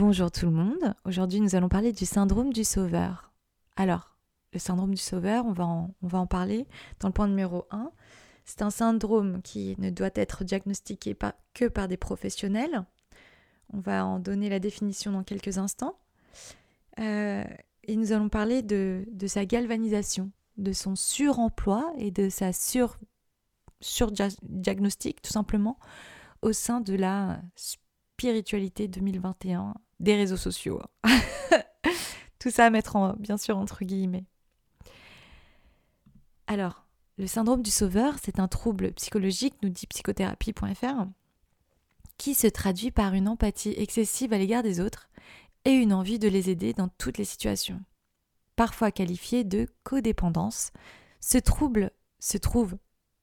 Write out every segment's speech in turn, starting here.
Bonjour tout le monde. Aujourd'hui, nous allons parler du syndrome du sauveur. Alors, le syndrome du sauveur, on va en, on va en parler dans le point numéro 1. C'est un syndrome qui ne doit être diagnostiqué que par des professionnels. On va en donner la définition dans quelques instants. Euh, et nous allons parler de, sa galvanisation, de son suremploi et de sa sur, surdiagnostic, tout simplement, au sein de la spiritualité 2021 des réseaux sociaux. Tout ça à mettre en, bien sûr entre guillemets. Alors, le syndrome du sauveur, c'est un trouble psychologique, nous dit psychothérapie.fr, qui se traduit par une empathie excessive à l'égard des autres et une envie de les aider dans toutes les situations. Parfois qualifié de codépendance, ce trouble se trouve,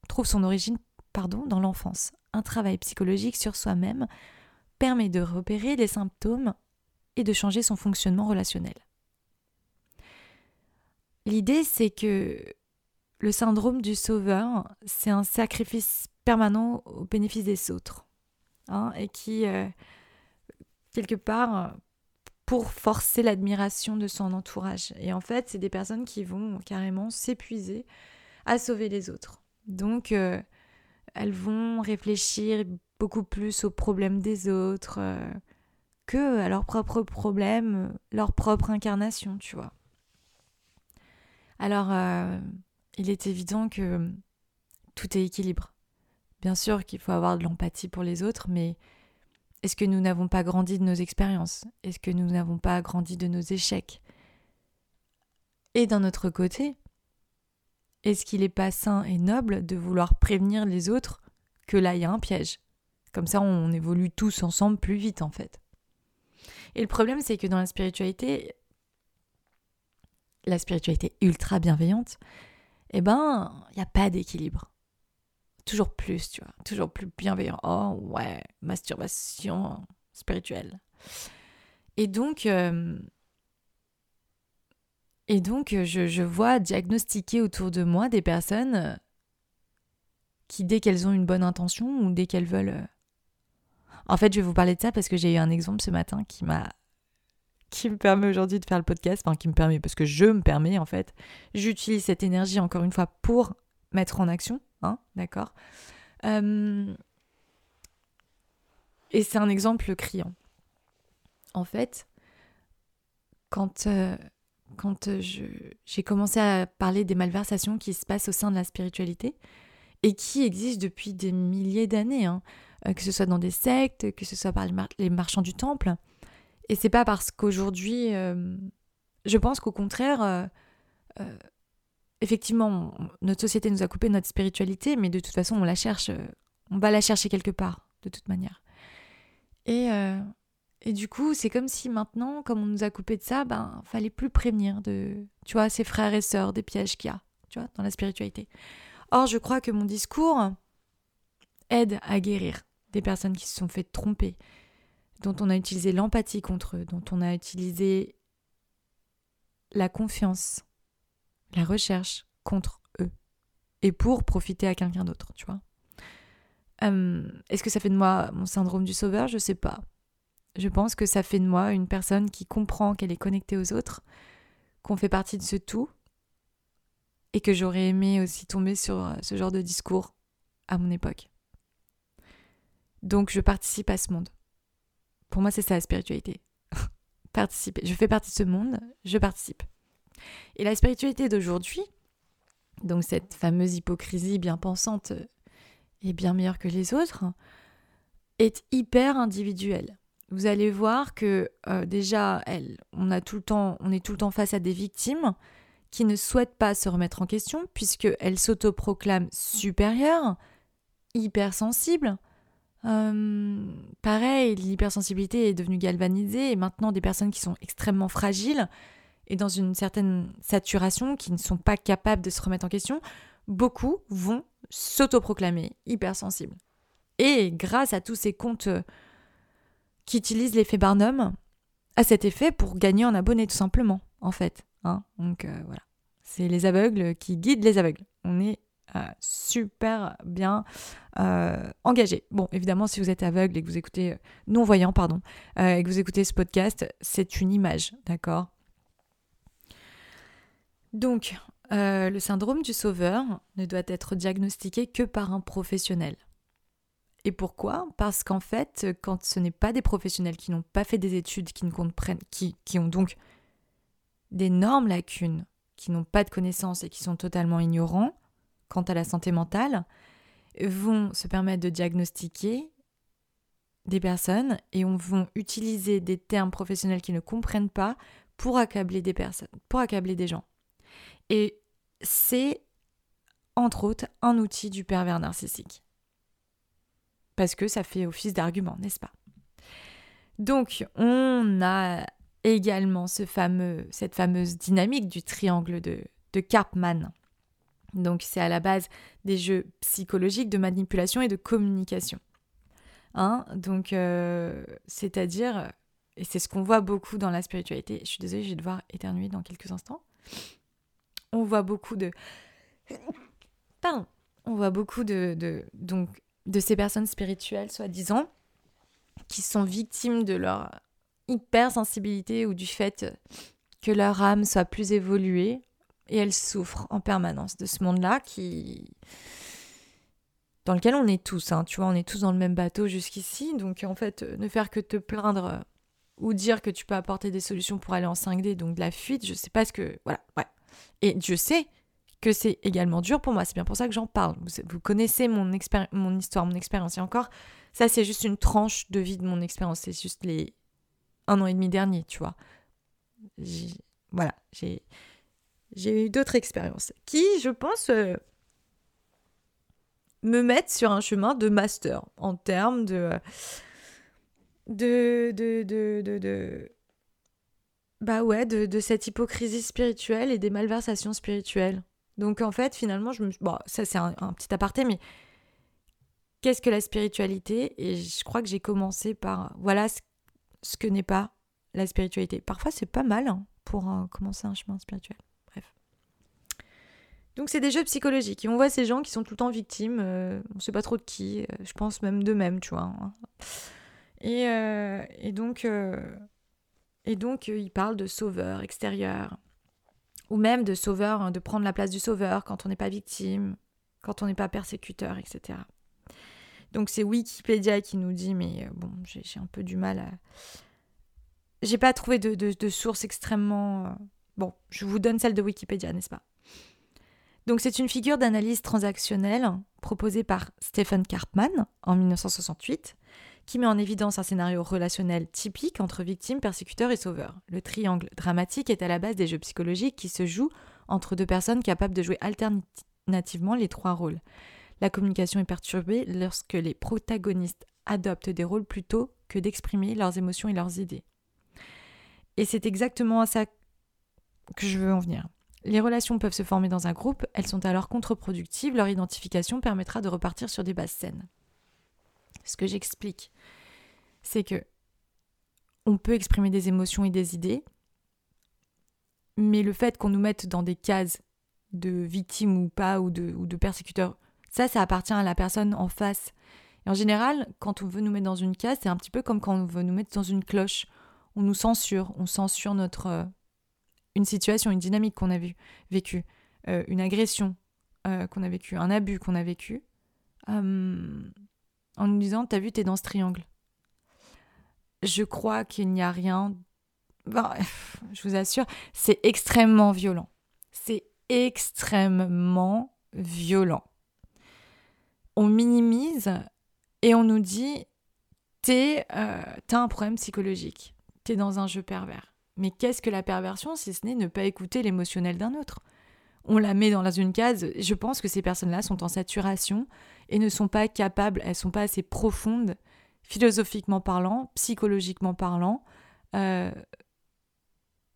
trouve son origine pardon, dans l'enfance. Un travail psychologique sur soi-même permet de repérer les symptômes de changer son fonctionnement relationnel. L'idée, c'est que le syndrome du sauveur, c'est un sacrifice permanent au bénéfice des autres. Hein, et qui, euh, quelque part, pour forcer l'admiration de son entourage. Et en fait, c'est des personnes qui vont carrément s'épuiser à sauver les autres. Donc, euh, elles vont réfléchir beaucoup plus aux problèmes des autres euh, que à leurs propres problèmes, leur propre incarnation, tu vois. Alors, euh, il est évident que tout est équilibre. Bien sûr qu'il faut avoir de l'empathie pour les autres, mais est-ce que nous n'avons pas grandi de nos expériences? Est-ce que nous n'avons pas grandi de nos échecs? Et d'un autre côté, est-ce qu'il n'est pas sain et noble de vouloir prévenir les autres que là il y a un piège? Comme ça, on évolue tous ensemble plus vite, en fait. Et le problème, c'est que dans la spiritualité, la spiritualité ultra bienveillante, eh ben, il n'y a pas d'équilibre. Toujours plus, tu vois, toujours plus bienveillant. Oh ouais, masturbation spirituelle. Et donc, euh, et donc je, je, vois diagnostiquer autour de moi des personnes qui, dès qu'elles ont une bonne intention ou dès qu'elles veulent en fait, je vais vous parler de ça parce que j'ai eu un exemple ce matin qui m'a qui me permet aujourd'hui de faire le podcast, enfin qui me permet parce que je me permets en fait. J'utilise cette énergie encore une fois pour mettre en action, hein, d'accord. Euh, et c'est un exemple criant. En fait, quand euh, quand j'ai commencé à parler des malversations qui se passent au sein de la spiritualité et qui existent depuis des milliers d'années. Hein. Euh, que ce soit dans des sectes, que ce soit par les, marchands du temple. Et c'est pas parce qu'aujourd'hui, euh, je pense qu'au contraire, euh, effectivement, notre société nous a coupé notre spiritualité, mais de toute façon, on la cherche, on va la chercher quelque part, de toute manière. Et, et du coup, c'est comme si maintenant, comme on nous a coupé de ça, ben, fallait plus prévenir de, tu vois, ses frères et sœurs, des pièges qu'il y a, tu vois, dans la spiritualité. Or, je crois que mon discours aide à guérir des personnes qui se sont fait tromper, dont on a utilisé l'empathie contre eux, dont on a utilisé la confiance, la recherche contre eux, et pour profiter à quelqu'un d'autre, tu vois. Hum, est-ce que ça fait de moi mon syndrome du sauveur? Je sais pas. Je pense que ça fait de moi une personne qui comprend qu'elle est connectée aux autres, qu'on fait partie de ce tout, et que j'aurais aimé aussi tomber sur ce genre de discours à mon époque. Donc je participe à ce monde. Pour moi, c'est ça la spiritualité. Participer. Je fais partie de ce monde, je participe. Et la spiritualité d'aujourd'hui, donc cette fameuse hypocrisie bien pensante et bien meilleure que les autres, est hyper individuelle. Vous allez voir que euh, déjà, elle, on, a tout le temps, on est tout le temps face à des victimes qui ne souhaitent pas se remettre en question puisqu'elles s'autoproclament supérieures, hypersensibles, euh, pareil, l'hypersensibilité est devenue galvanisée et maintenant des personnes qui sont extrêmement fragiles et dans une certaine saturation, qui ne sont pas capables de se remettre en question, beaucoup vont s'autoproclamer hypersensibles. Et grâce à tous ces comptes euh, qui utilisent l'effet Barnum, à cet effet pour gagner en abonnés tout simplement, en fait. Hein Donc euh, voilà. C'est les aveugles qui guident les aveugles. On est euh, super bien euh, engagé. Bon, évidemment, si vous êtes aveugle et que vous écoutez, non-voyant, pardon, et que vous écoutez ce podcast, c'est une image, d'accord? Donc, le syndrome du sauveur ne doit être diagnostiqué que par un professionnel. Et pourquoi? Parce qu'en fait, quand ce n'est pas des professionnels qui n'ont pas fait des études, qui ne comprennent, qui, qui ont donc d'énormes lacunes, qui n'ont pas de connaissances et qui sont totalement ignorants quant à la santé mentale, vont se permettre de diagnostiquer des personnes et on vont utiliser des termes professionnels qui ne comprennent pas pour accabler des personnes, pour accabler des gens. Et c'est entre autres un outil du pervers narcissique parce que ça fait office d'argument, n'est-ce pas? Donc, on a également ce fameux, cette fameuse dynamique du triangle de, de Karpman. Donc, c'est à la base des jeux psychologiques de manipulation et de communication. Hein Donc, euh, c'est-à-dire, et c'est ce qu'on voit beaucoup dans la spiritualité, je suis désolée, je vais devoir éternuer dans quelques instants. On voit beaucoup de. Pardon. On voit beaucoup de, de donc de ces personnes spirituelles, soi-disant, qui sont victimes de leur hypersensibilité ou du fait que leur âme soit plus évoluée et elles souffrent en permanence de ce monde-là qui dans lequel on est tous, hein, tu vois, on est tous dans le même bateau jusqu'ici, donc en fait, ne faire que te plaindre ou dire que tu peux apporter des solutions pour aller en 5D, donc de la fuite, je sais pas ce que... Voilà, ouais. Et Dieu sait que c'est également dur pour moi. C'est bien pour ça que j'en parle. Vous, connaissez mon, mon histoire, mon expérience. Et encore, ça, c'est juste une tranche de vie de mon expérience. C'est juste les un an et demi dernier, tu vois. Voilà, j'ai eu d'autres expériences qui, je pense, euh, me mettent sur un chemin de master en termes de de, de, de, de, de bah ouais, de, cette hypocrisie spirituelle et des malversations spirituelles. Donc en fait, finalement, je me... bon, ça c'est un, petit aparté, mais qu'est-ce que la spiritualité? Et je crois que j'ai commencé par voilà ce, que n'est pas la spiritualité. Parfois, c'est pas mal hein, pour euh, commencer un chemin spirituel. Donc c'est des jeux psychologiques. On voit ces gens qui sont tout le temps victimes. Euh, on sait pas trop de qui. Euh, je pense même d'eux-mêmes, tu vois. Hein. Et, et donc, et donc ils parlent de sauveurs extérieurs ou même de sauveur, hein, de prendre la place du sauveur quand on n'est pas victime, quand on n'est pas persécuteur, etc. Donc c'est Wikipédia qui nous dit, mais euh, bon, j'ai un peu du mal à... J'ai pas trouvé de, source extrêmement... Euh, bon, je vous donne celle de Wikipédia, n'est-ce pas? Donc c'est une figure d'analyse transactionnelle proposée par Stephen Karpman en 1968 qui met en évidence un scénario relationnel typique entre victime, persécuteur et sauveur. Le triangle dramatique est à la base des jeux psychologiques qui se jouent entre deux personnes capables de jouer alternativement les trois rôles. La communication est perturbée lorsque les protagonistes adoptent des rôles plutôt que d'exprimer leurs émotions et leurs idées. Et c'est exactement à ça que je veux en venir. Les relations peuvent se former dans un groupe, elles sont alors contre-productives, leur identification permettra de repartir sur des bases saines. Ce que j'explique, c'est que on peut exprimer des émotions et des idées, mais le fait qu'on nous mette dans des cases de victime ou pas, ou de, ou de persécuteur, ça, ça appartient à la personne en face. Et en général, quand on veut nous mettre dans une case, c'est un petit peu comme quand on veut nous mettre dans une cloche. On nous censure, on censure notre euh, une situation, une dynamique qu'on a vécue, euh, une agression euh, qu'on a vécue, un abus qu'on a vécu. Hum, en nous disant T'as vu, t'es dans ce triangle. Je crois qu'il n'y a rien. je vous assure, c'est extrêmement violent. C'est extrêmement violent. On minimise et on nous dit T'es, euh, T'as un problème psychologique. T'es dans un jeu pervers. Mais qu'est-ce que la perversion si ce n'est ne pas écouter l'émotionnel d'un autre? On la met dans une case. Je pense que ces personnes-là sont en saturation et ne sont pas capables, elles sont pas assez profondes, philosophiquement parlant, psychologiquement parlant. Euh,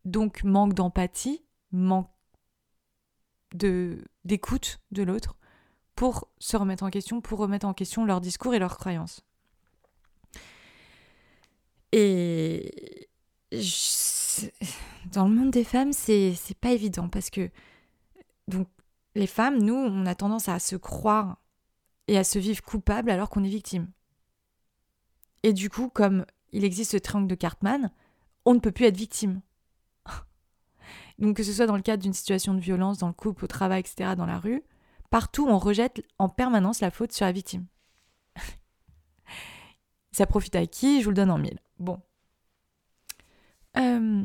donc manque d'empathie, manque d'écoute de l'autre pour se remettre en question, pour remettre en question leur discours et leurs croyances. Et dans le monde des femmes, c'est pas évident parce que donc les femmes, nous, on a tendance à se croire et à se vivre coupable alors qu'on est victime. Et du coup, comme il existe ce triangle de Cartman, on ne peut plus être victime. Donc que ce soit dans le cadre d'une situation de violence, dans le couple, au travail, etc., dans la rue, partout on rejette en permanence la faute sur la victime. Ça profite à qui? Je vous le donne en mille. Bon. Euh,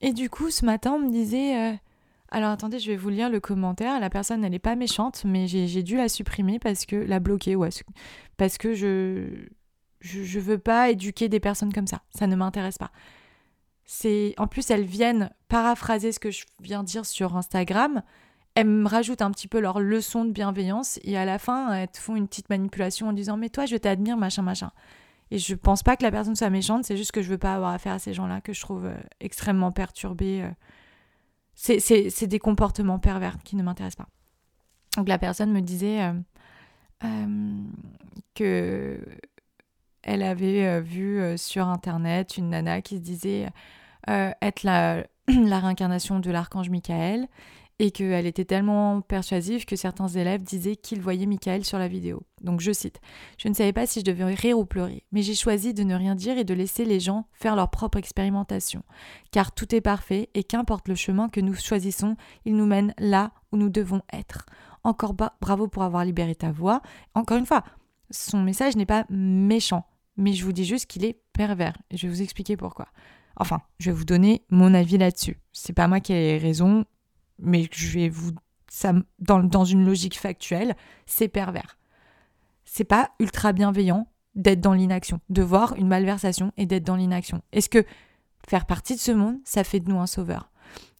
et du coup, ce matin, on me disait... Euh, alors attendez, je vais vous lire le commentaire. La personne, elle n'est pas méchante, mais j'ai dû la supprimer parce que la bloquer, parce que je, je, veux pas éduquer des personnes comme ça. Ça ne m'intéresse pas. C'est en plus elles viennent paraphraser ce que je viens dire sur Instagram. Elles me rajoutent un petit peu leur leçon de bienveillance et à la fin elles te font une petite manipulation en disant mais toi je t'admire machin machin. Et je pense pas que la personne soit méchante, c'est juste que je veux pas avoir affaire à ces gens-là que je trouve euh, extrêmement perturbés. Euh, c'est des comportements pervers qui ne m'intéressent pas. Donc la personne me disait euh, euh, que elle avait vu sur internet une nana qui se disait être la, la réincarnation de l'archange Michael et qu'elle était tellement persuasive que certains élèves disaient qu'ils voyaient Michael sur la vidéo. Donc je cite Je ne savais pas si je devais rire ou pleurer, mais j'ai choisi de ne rien dire et de laisser les gens faire leur propre expérimentation. Car tout est parfait et qu'importe le chemin que nous choisissons, il nous mène là où nous devons être. Encore bravo pour avoir libéré ta voix. Encore une fois, son message n'est pas méchant, mais je vous dis juste qu'il est pervers. Et je vais vous expliquer pourquoi. Enfin, je vais vous donner mon avis là-dessus. C'est pas moi qui ai raison, mais je vais vous. Dans, dans une logique factuelle, c'est pervers. C'est pas ultra bienveillant d'être dans l'inaction, de voir une malversation et d'être dans l'inaction. Est-ce que faire partie de ce monde, ça fait de nous un sauveur?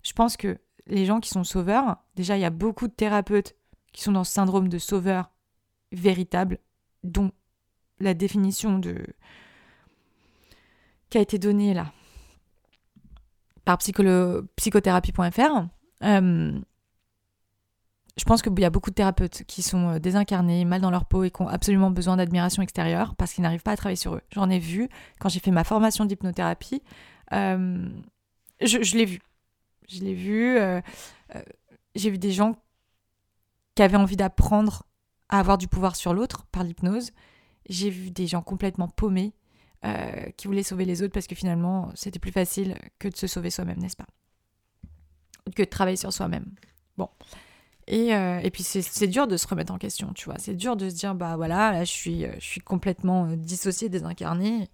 Je pense que les gens qui sont sauveurs, déjà, il y a beaucoup de thérapeutes qui sont dans ce syndrome de sauveur véritable, dont la définition de qui a été donnée là par psychothérapie.fr je pense qu'il y a beaucoup de thérapeutes qui sont euh, désincarnés, mal dans leur peau et qui ont absolument besoin d'admiration extérieure parce qu'ils n'arrivent pas à travailler sur eux. J'en ai vu quand j'ai fait ma formation d'hypnothérapie. Euh, je, l'ai vu. Je l'ai vu. j'ai vu des gens qui avaient envie d'apprendre à avoir du pouvoir sur l'autre par l'hypnose. J'ai vu des gens complètement paumés qui voulaient sauver les autres parce que finalement c'était plus facile que de se sauver soi-même, n'est-ce pas? Que de travailler sur soi-même. Bon. Et, euh, et puis c'est dur de se remettre en question, tu vois. C'est dur de se dire, bah voilà, là je suis, euh, je suis complètement euh, dissocié, désincarné.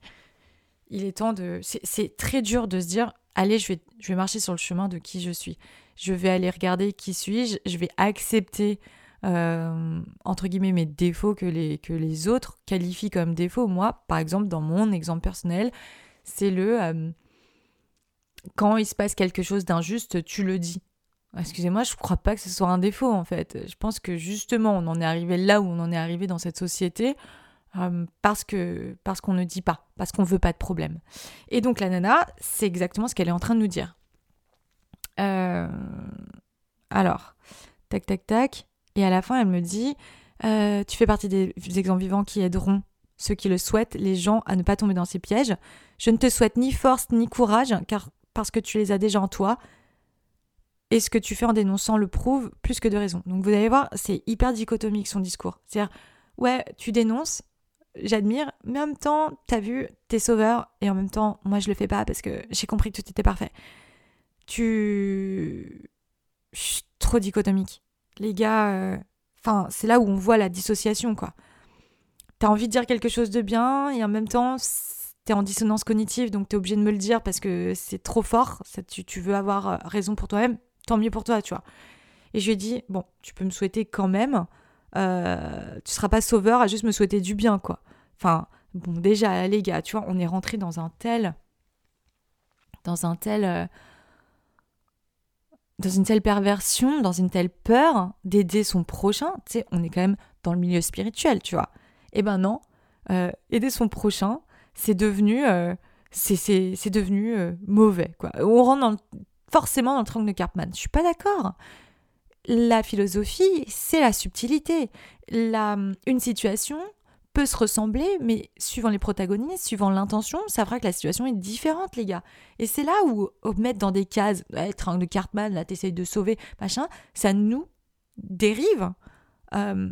Il est temps de... C'est très dur de se dire, allez, je vais, je vais marcher sur le chemin de qui je suis. Je vais aller regarder qui suis-je, je vais accepter, entre guillemets, mes défauts que les, que les autres qualifient comme défauts. Moi, par exemple, dans mon exemple personnel, c'est le quand il se passe quelque chose d'injuste, tu le dis. Excusez-moi, je ne crois pas que ce soit un défaut en fait. Je pense que justement, on en est arrivé là où on en est arrivé dans cette société euh, parce que parce qu'on ne dit pas, parce qu'on veut pas de problème. Et donc la nana, c'est exactement ce qu'elle est en train de nous dire. Euh, alors, tac tac tac, et à la fin, elle me dit, euh, tu fais partie des exemples vivants qui aideront ceux qui le souhaitent, les gens à ne pas tomber dans ces pièges. Je ne te souhaite ni force ni courage, car parce que tu les as déjà en toi. Et ce que tu fais en dénonçant le prouve plus que de raison. Donc vous allez voir, c'est hyper dichotomique son discours. C'est-à-dire, ouais, tu dénonces, j'admire, mais en même temps, t'as vu, t'es sauveur, et en même temps, moi je le fais pas parce que j'ai compris que tout était parfait. Tu. trop dichotomique. Les gars, euh, enfin, c'est là où on voit la dissociation, quoi. T'as envie de dire quelque chose de bien, et en même temps, tu en dissonance cognitive, donc tu es obligé de me le dire parce que c'est trop fort, tu, veux avoir euh, raison pour toi-même, tant mieux pour toi, tu vois. Et je lui ai dit, bon, tu peux me souhaiter quand même, euh, tu seras pas sauveur à juste me souhaiter du bien, quoi. Enfin, bon, déjà, les gars, tu vois, on est rentré dans un tel. dans un tel. Euh, dans une telle perversion, dans une telle peur d'aider son prochain, tu sais, on est quand même dans le milieu spirituel, tu vois. Eh ben non, aider son prochain, c'est devenu, euh, devenu euh, mauvais. Quoi. On rentre forcément dans le triangle de Cartman. Je suis pas d'accord. La philosophie, c'est la subtilité. La, une situation peut se ressembler, mais suivant les protagonistes, suivant l'intention, ça fera que la situation est différente, les gars. Et c'est là où, mettre dans des cases, ouais, triangle de Cartman, là, t'essayes de sauver, machin, ça nous dérive, euh,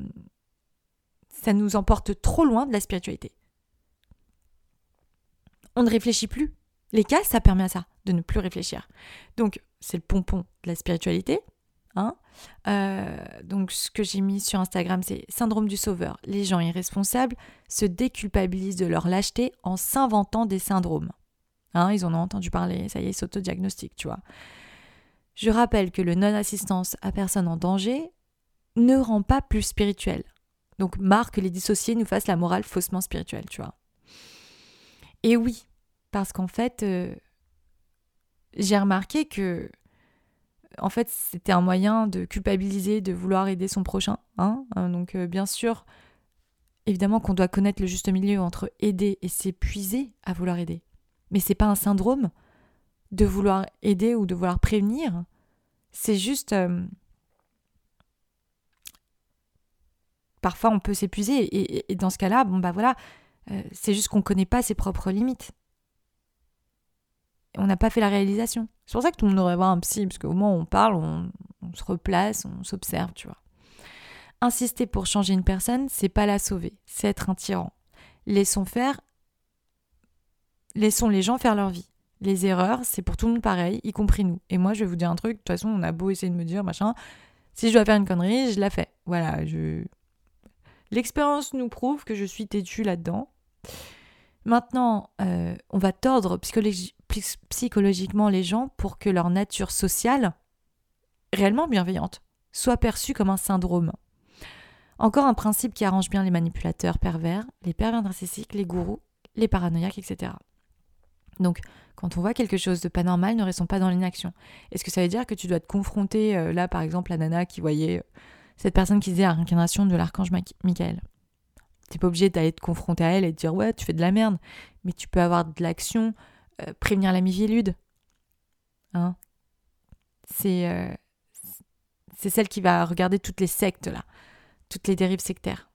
ça nous emporte trop loin de la spiritualité. On ne réfléchit plus. Les cas, ça permet à ça, de ne plus réfléchir. Donc, c'est le pompon de la spiritualité. Hein euh, donc, ce que j'ai mis sur Instagram, c'est syndrome du sauveur. Les gens irresponsables se déculpabilisent de leur lâcheté en s'inventant des syndromes. Hein, ils en ont entendu parler, ça y est, ils s'autodiagnostiquent, tu vois. Je rappelle que le non-assistance à personne en danger ne rend pas plus spirituel. Donc, marque que les dissociés nous fassent la morale faussement spirituelle, tu vois. Et oui, parce qu'en fait, euh, j'ai remarqué que en fait, c'était un moyen de culpabiliser, de vouloir aider son prochain. Hein euh, Donc, euh, bien sûr, évidemment qu'on doit connaître le juste milieu entre aider et s'épuiser à vouloir aider. Mais c'est pas un syndrome de vouloir aider ou de vouloir prévenir. C'est juste. parfois, on peut s'épuiser. Et, dans ce cas-là, bon, bah voilà, c'est juste qu'on ne connaît pas ses propres limites on n'a pas fait la réalisation. C'est pour ça que tout le monde devrait voir un psy, parce qu'au où on parle, on, se replace, on s'observe, tu vois. Insister pour changer une personne, c'est pas la sauver, c'est être un tyran. Laissons faire, laissons les gens faire leur vie. Les erreurs, c'est pour tout le monde pareil, y compris nous. Et moi, je vais vous dire un truc, de toute façon, on a beau essayer de me dire, machin, si je dois faire une connerie, je la fais. Voilà, je... L'expérience nous prouve que je suis têtue là-dedans. Maintenant, euh, on va tordre psychologiquement les gens pour que leur nature sociale, réellement bienveillante, soit perçue comme un syndrome. Encore un principe qui arrange bien les manipulateurs pervers, les pervers narcissiques, les gourous, les paranoïaques, etc. Donc, quand on voit quelque chose de pas normal, ne restons pas dans l'inaction. Est-ce que ça veut dire que tu dois te confronter, euh, là par exemple, la nana qui voyait euh, cette personne qui disait la réincarnation de l'archange Michael? T'es pas obligé d'aller te confronter à elle et te dire ouais, tu fais de la merde, mais tu peux avoir de l'action, euh, prévenir la Mivilude. Hein c'est euh, c'est celle qui va regarder toutes les sectes là, toutes les dérives sectaires.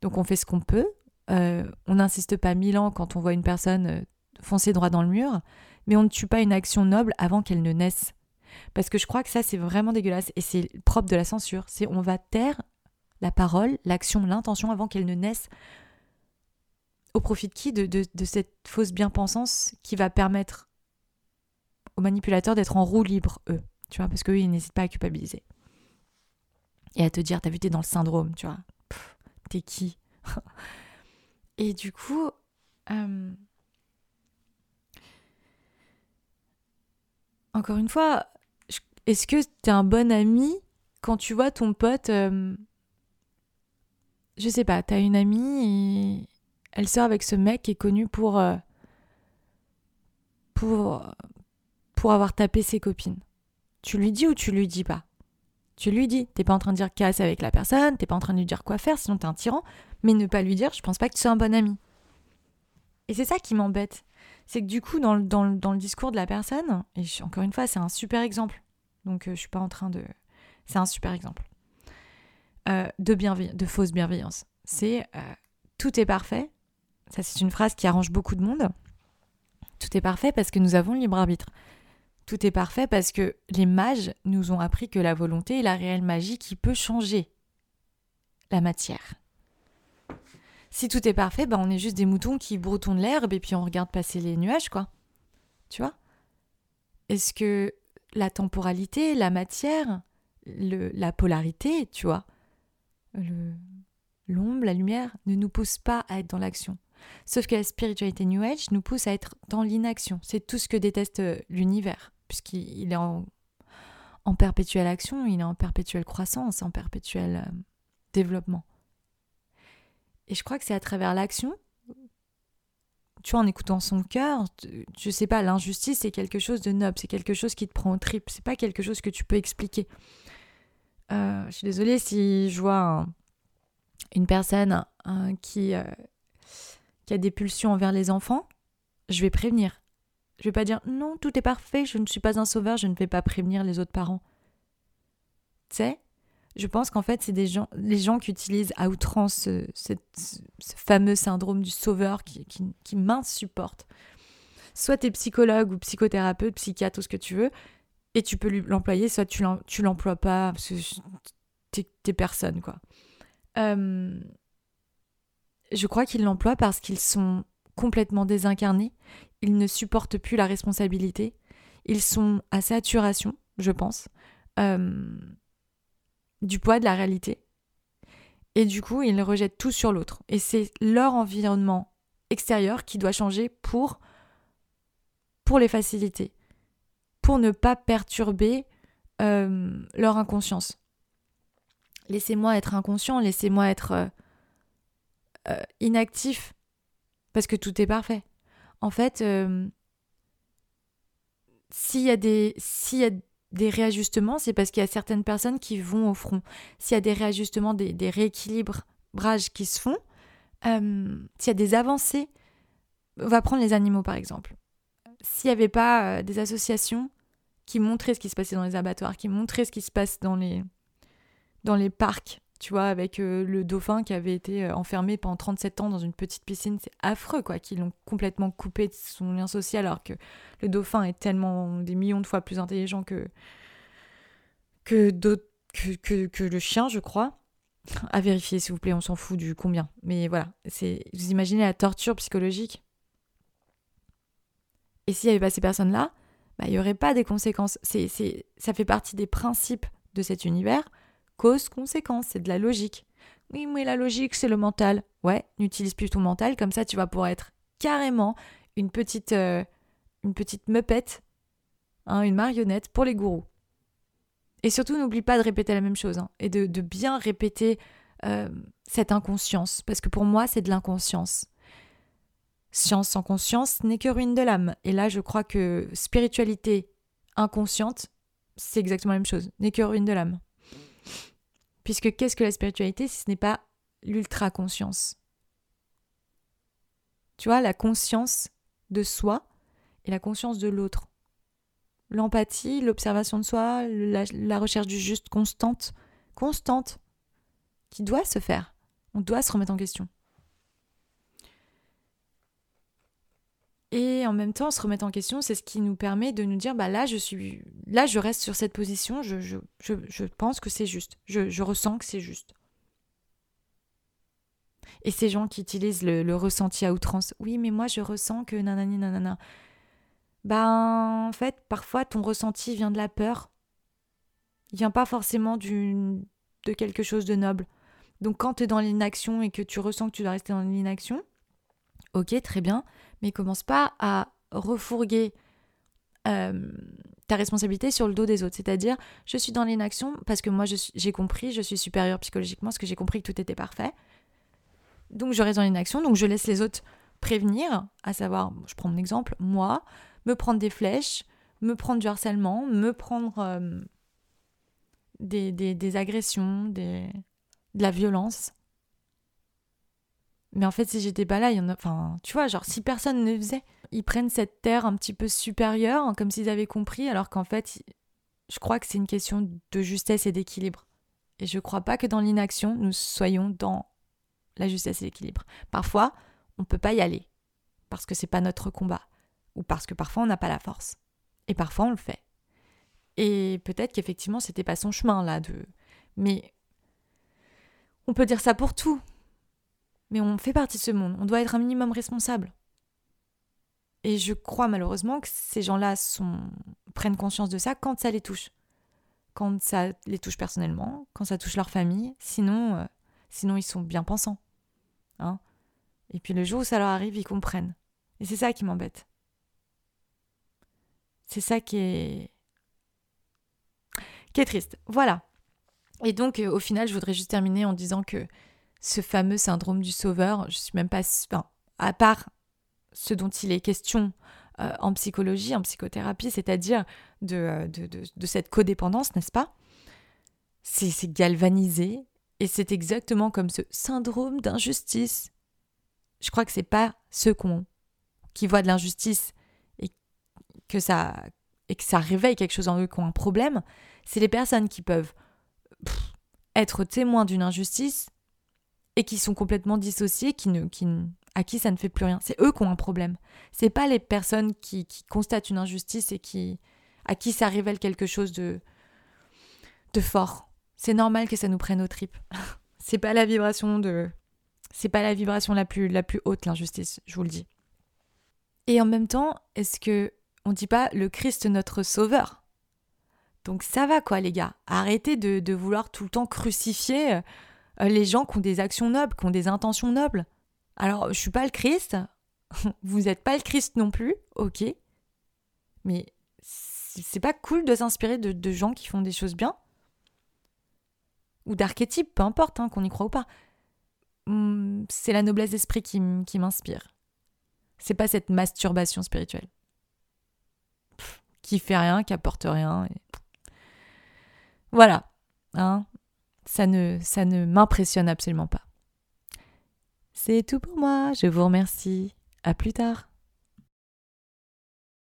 Donc on fait ce qu'on peut. Euh, on n'insiste pas mille ans quand on voit une personne foncer droit dans le mur, mais on ne tue pas une action noble avant qu'elle ne naisse. Parce que je crois que ça c'est vraiment dégueulasse et c'est propre de la censure. C'est on va taire la parole, l'action, l'intention avant qu'elle ne naisse. Au profit de qui de, cette fausse bien-pensance qui va permettre aux manipulateurs d'être en roue libre, eux. Tu vois, parce qu'eux, ils n'hésitent pas à culpabiliser. Et à te dire, t'as vu, t'es dans le syndrome, tu vois. T'es qui Et du coup, euh, encore une fois, est-ce que t'es un bon ami quand tu vois ton pote euh, je sais pas, t'as une amie et elle sort avec ce mec qui est connu pour euh, pour pour avoir tapé ses copines. Tu lui dis ou tu lui dis pas? Tu lui dis. T'es pas en train de dire casse avec la personne, t'es pas en train de lui dire quoi faire, sinon t'es un tyran. Mais ne pas lui dire, je pense pas que tu sois un bon ami. Et c'est ça qui m'embête. C'est que du coup, dans le, discours de la personne, et encore une fois, c'est un super exemple. Donc euh, je suis pas en train de. C'est un super exemple. Euh, de, fausse bienveillance. C'est euh, tout est parfait. Ça, c'est une phrase qui arrange beaucoup de monde. Tout est parfait parce que nous avons le libre arbitre. Tout est parfait parce que les mages nous ont appris que la volonté est la réelle magie qui peut changer la matière. Si tout est parfait, ben on est juste des moutons qui broutonnent l'herbe et puis on regarde passer les nuages, quoi. Tu vois? Est-ce que la temporalité, la matière, le, la polarité, tu vois, l'ombre, la lumière, ne nous pousse pas à être dans l'action. Sauf que la spiritualité New Age nous pousse à être dans l'inaction. C'est tout ce que déteste euh, l'univers, puisqu'il est en, perpétuelle action, il est en perpétuelle croissance, en perpétuel euh, développement. Et je crois que c'est à travers l'action, tu en écoutant son cœur, je sais pas, l'injustice, c'est quelque chose de noble, c'est quelque chose qui te prend au trip, c'est pas quelque chose que tu peux expliquer. Euh, je suis désolée si je vois une personne qui, euh, qui a des pulsions envers les enfants, je vais prévenir. Je vais pas dire non, tout est parfait, je ne suis pas un sauveur, je ne vais pas prévenir les autres parents. Tu sais, je pense qu'en fait, c'est des gens, les gens qui utilisent à outrance ce, fameux syndrome du sauveur qui, qui m'insupporte. Soit tu es psychologue ou psychothérapeute, psychiatre ou ce que tu veux, et tu peux l'employer, soit tu l'emploies pas. t'es personne, quoi. Je crois qu'ils l'emploient parce qu'ils sont complètement désincarnés, ils ne supportent plus la responsabilité, ils sont à saturation, je pense, du poids de la réalité. Et du coup, ils rejettent tout sur l'autre. Et c'est leur environnement extérieur qui doit changer pour les faciliter, pour ne pas perturber euh, leur inconscience. Laissez-moi être inconscient, laissez-moi être euh, euh, inactif, parce que tout est parfait. En fait, s'il y a des s'il y a des réajustements, c'est parce qu'il y a certaines personnes qui vont au front. S'il y a des réajustements, des, des rééquilibrages qui se font, s'il y a des avancées, on va prendre les animaux par exemple. S'il n'y avait pas des associations qui montraient ce qui se passait dans les abattoirs, qui montraient ce qui se passe dans les, dans les parcs, tu vois, avec euh, le dauphin qui avait été euh, enfermé pendant 37 ans dans une petite piscine. C'est affreux, quoi, qu'ils l'ont complètement coupé de son lien social, alors que le dauphin est tellement des millions de fois plus intelligent que, que, que, que, le chien, je crois. À vérifier, s'il vous plaît, on s'en fout du combien. Mais voilà, c'est vous imaginez la torture psychologique Et s'il n'y avait pas ces personnes-là, bah, il n'y aurait pas des conséquences. C'est, ça fait partie des principes de cet univers Cause-conséquence, c'est de la logique. Oui, mais la logique, c'est le mental. Ouais, n'utilise plus ton mental, comme ça tu vas pouvoir être carrément une petite, euh, une petite meupette, hein, une marionnette pour les gourous. Et surtout, n'oublie pas de répéter la même chose, hein, et de, bien répéter euh, cette inconscience, parce que pour moi, c'est de l'inconscience. Science sans conscience n'est que ruine de l'âme. Et là, je crois que spiritualité inconsciente, c'est exactement la même chose, n'est que ruine de l'âme. Puisque qu'est-ce que la spiritualité si ce n'est pas l'ultra-conscience? Tu vois, la conscience de soi et la conscience de l'autre. L'empathie, l'observation de soi, la, recherche du juste constante, constante, qui doit se faire. On doit se remettre en question. Et en même temps, se remettre en question, c'est ce qui nous permet de nous dire, bah là, je suis, là, je reste sur cette position, je, je, je, je pense que c'est juste, je, je, ressens que c'est juste. Et ces gens qui utilisent le, le, ressenti à outrance, oui, mais moi, je ressens que nanani nanana. Ben, en fait, parfois, ton ressenti vient de la peur. Il vient pas forcément de quelque chose de noble. Donc, quand tu es dans l'inaction et que tu ressens que tu dois rester dans l'inaction, ok, très bien, mais commence pas à refourguer ta responsabilité sur le dos des autres. C'est-à-dire, je suis dans l'inaction parce que moi, j'ai compris, je suis supérieure psychologiquement, parce que j'ai compris que tout était parfait. Donc, je reste dans l'inaction, donc je laisse les autres prévenir, à savoir, je prends mon exemple, moi, me prendre des flèches, me prendre du harcèlement, me prendre des, agressions, de la violence. Mais en fait, si j'étais pas là, il y en a. Enfin, tu vois, genre, si personne ne faisait, ils prennent cette terre un petit peu supérieure, hein, comme s'ils avaient compris, alors qu'en fait, je crois que c'est une question de justesse et d'équilibre. Et je crois pas que dans l'inaction, nous soyons dans la justesse et l'équilibre. Parfois, on peut pas y aller, parce que c'est pas notre combat, ou parce que parfois on n'a pas la force. Et parfois on le fait. Et peut-être qu'effectivement, c'était pas son chemin là de. Mais on peut dire ça pour tout. Mais on fait partie de ce monde, on doit être un minimum responsable. Et je crois malheureusement que ces gens-là prennent conscience de ça quand ça les touche. Quand ça les touche personnellement, quand ça touche leur famille. Sinon, euh, sinon ils sont bien pensants. Hein et puis le jour où ça leur arrive, ils comprennent. Et c'est ça qui m'embête. C'est ça qui est... qui est triste. Voilà. Et donc, euh, au final, je voudrais juste terminer en disant que ce fameux syndrome du sauveur, je suis même pas, enfin, à part ce dont il est question euh, en psychologie, en psychothérapie, c'est-à-dire de, euh, de, de, cette codépendance, n'est-ce pas? C'est galvanisé et c'est exactement comme ce syndrome d'injustice. Je crois que c'est pas ceux qui voient de l'injustice et que ça et que ça réveille quelque chose en eux qui ont un problème, c'est les personnes qui peuvent être témoins d'une injustice et qui sont complètement dissociés, qui ne, qui, à qui ça ne fait plus rien. C'est eux qui ont un problème. C'est pas les personnes qui, qui, constatent une injustice et qui, à qui ça révèle quelque chose de, de fort. C'est normal que ça nous prenne aux tripes. c'est pas la vibration de. C'est pas la vibration la plus, la plus haute, l'injustice, je vous le dis. Et en même temps, est-ce que on dit pas le Christ notre sauveur? Donc ça va quoi les gars Arrêtez de, de vouloir tout le temps crucifier euh, les gens qui ont des actions nobles, qui ont des intentions nobles. Alors, je suis pas le Christ, vous n'êtes pas le Christ non plus, ok. Mais c'est pas cool de s'inspirer de, gens qui font des choses bien Ou d'archétypes, peu importe, hein, qu'on y croit ou pas. Hmm, c'est la noblesse d'esprit qui, m'inspire. C'est pas cette masturbation spirituelle. qui fait rien, qui apporte rien. Voilà. Hein ça ne, ça ne m'impressionne absolument pas. C'est tout pour moi. Je vous remercie. À plus tard.